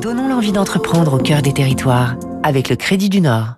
Donnons l'envie d'entreprendre au cœur des territoires avec le Crédit du Nord.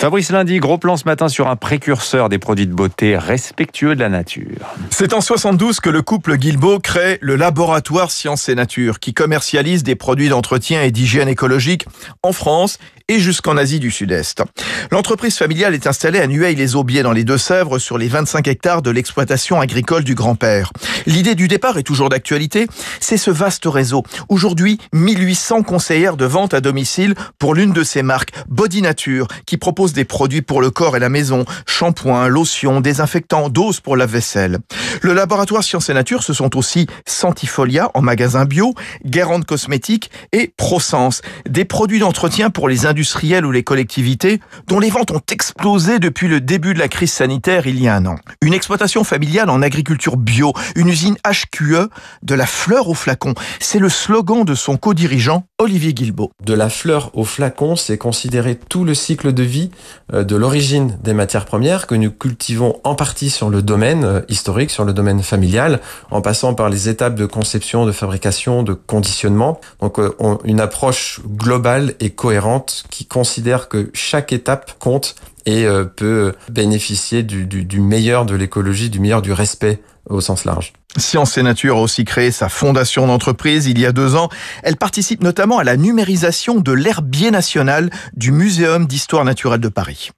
Fabrice Lundi, gros plan ce matin sur un précurseur des produits de beauté respectueux de la nature. C'est en 72 que le couple Guilbeault crée le laboratoire Sciences et Nature qui commercialise des produits d'entretien et d'hygiène écologique en France et jusqu'en Asie du Sud-Est. L'entreprise familiale est installée à Nueil-les-Aubiers dans les Deux-Sèvres sur les 25 hectares de l'exploitation agricole du grand-père. L'idée du départ est toujours d'actualité, c'est ce vaste réseau. Aujourd'hui, 1800 conseillères de vente à domicile pour l'une de ces marques, Body Nature, qui propose des produits pour le corps et la maison, shampoing, lotion, désinfectants, doses pour la vaisselle. Le laboratoire Sciences et Nature, ce sont aussi Santifolia en magasin bio, Guérande Cosmétiques et ProSense, des produits d'entretien pour les industriels ou les collectivités dont les ventes ont explosé depuis le début de la crise sanitaire il y a un an. Une exploitation familiale en agriculture bio, une usine HQE, de la fleur au flacon. C'est le slogan de son co-dirigeant Olivier Guilbeault. De la fleur au flacon, c'est considérer tout le cycle de vie euh, de l'origine des matières premières que nous cultivons en partie sur le domaine euh, historique, sur le domaine familial, en passant par les étapes de conception, de fabrication, de conditionnement. Donc euh, une approche globale et cohérente qui considère que chaque étape compte et peut bénéficier du, du meilleur de l'écologie, du meilleur du respect au sens large. Sciences et Nature a aussi créé sa fondation d'entreprise il y a deux ans. Elle participe notamment à la numérisation de l'herbier national du Muséum d'histoire naturelle de Paris.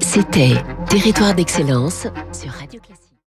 C'était Territoire d'excellence sur Radio